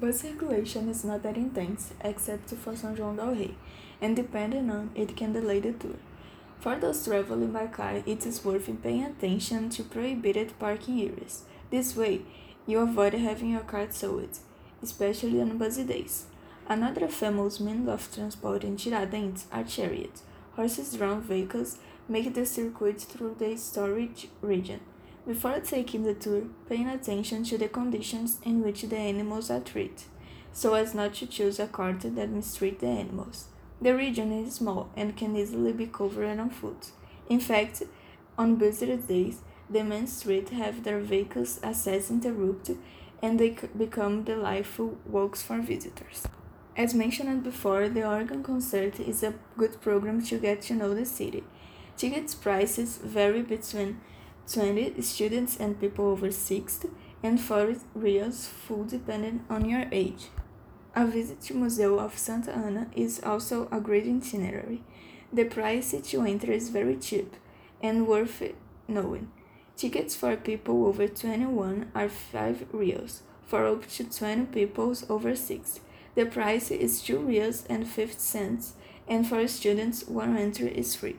Bus circulation is not that intense, except for São João del Rei, and depending on it can delay the tour. For those traveling by car, it is worth paying attention to prohibited parking areas. This way, you avoid having your car towed, especially on busy days. Another famous means of transport in Tiradentes are chariots. Horses-drawn vehicles make the circuit through the storage region. Before taking the tour, paying attention to the conditions in which the animals are treated, so as not to choose a cart that mistreat the animals. The region is small and can easily be covered on foot. In fact, on busier days, the main street have their vehicles access interrupted and they become delightful walks for visitors. As mentioned before, the Organ Concert is a good program to get to know the city. Tickets prices vary between 20 students and people over 60 and 40 reals full depending on your age. A visit to Museu of Santa Ana is also a great itinerary. The price to enter is very cheap and worth knowing. Tickets for people over 21 are 5 reals, for up to 20 people over 6. The price is 2 reals and 50 cents, and for students, one entry is free.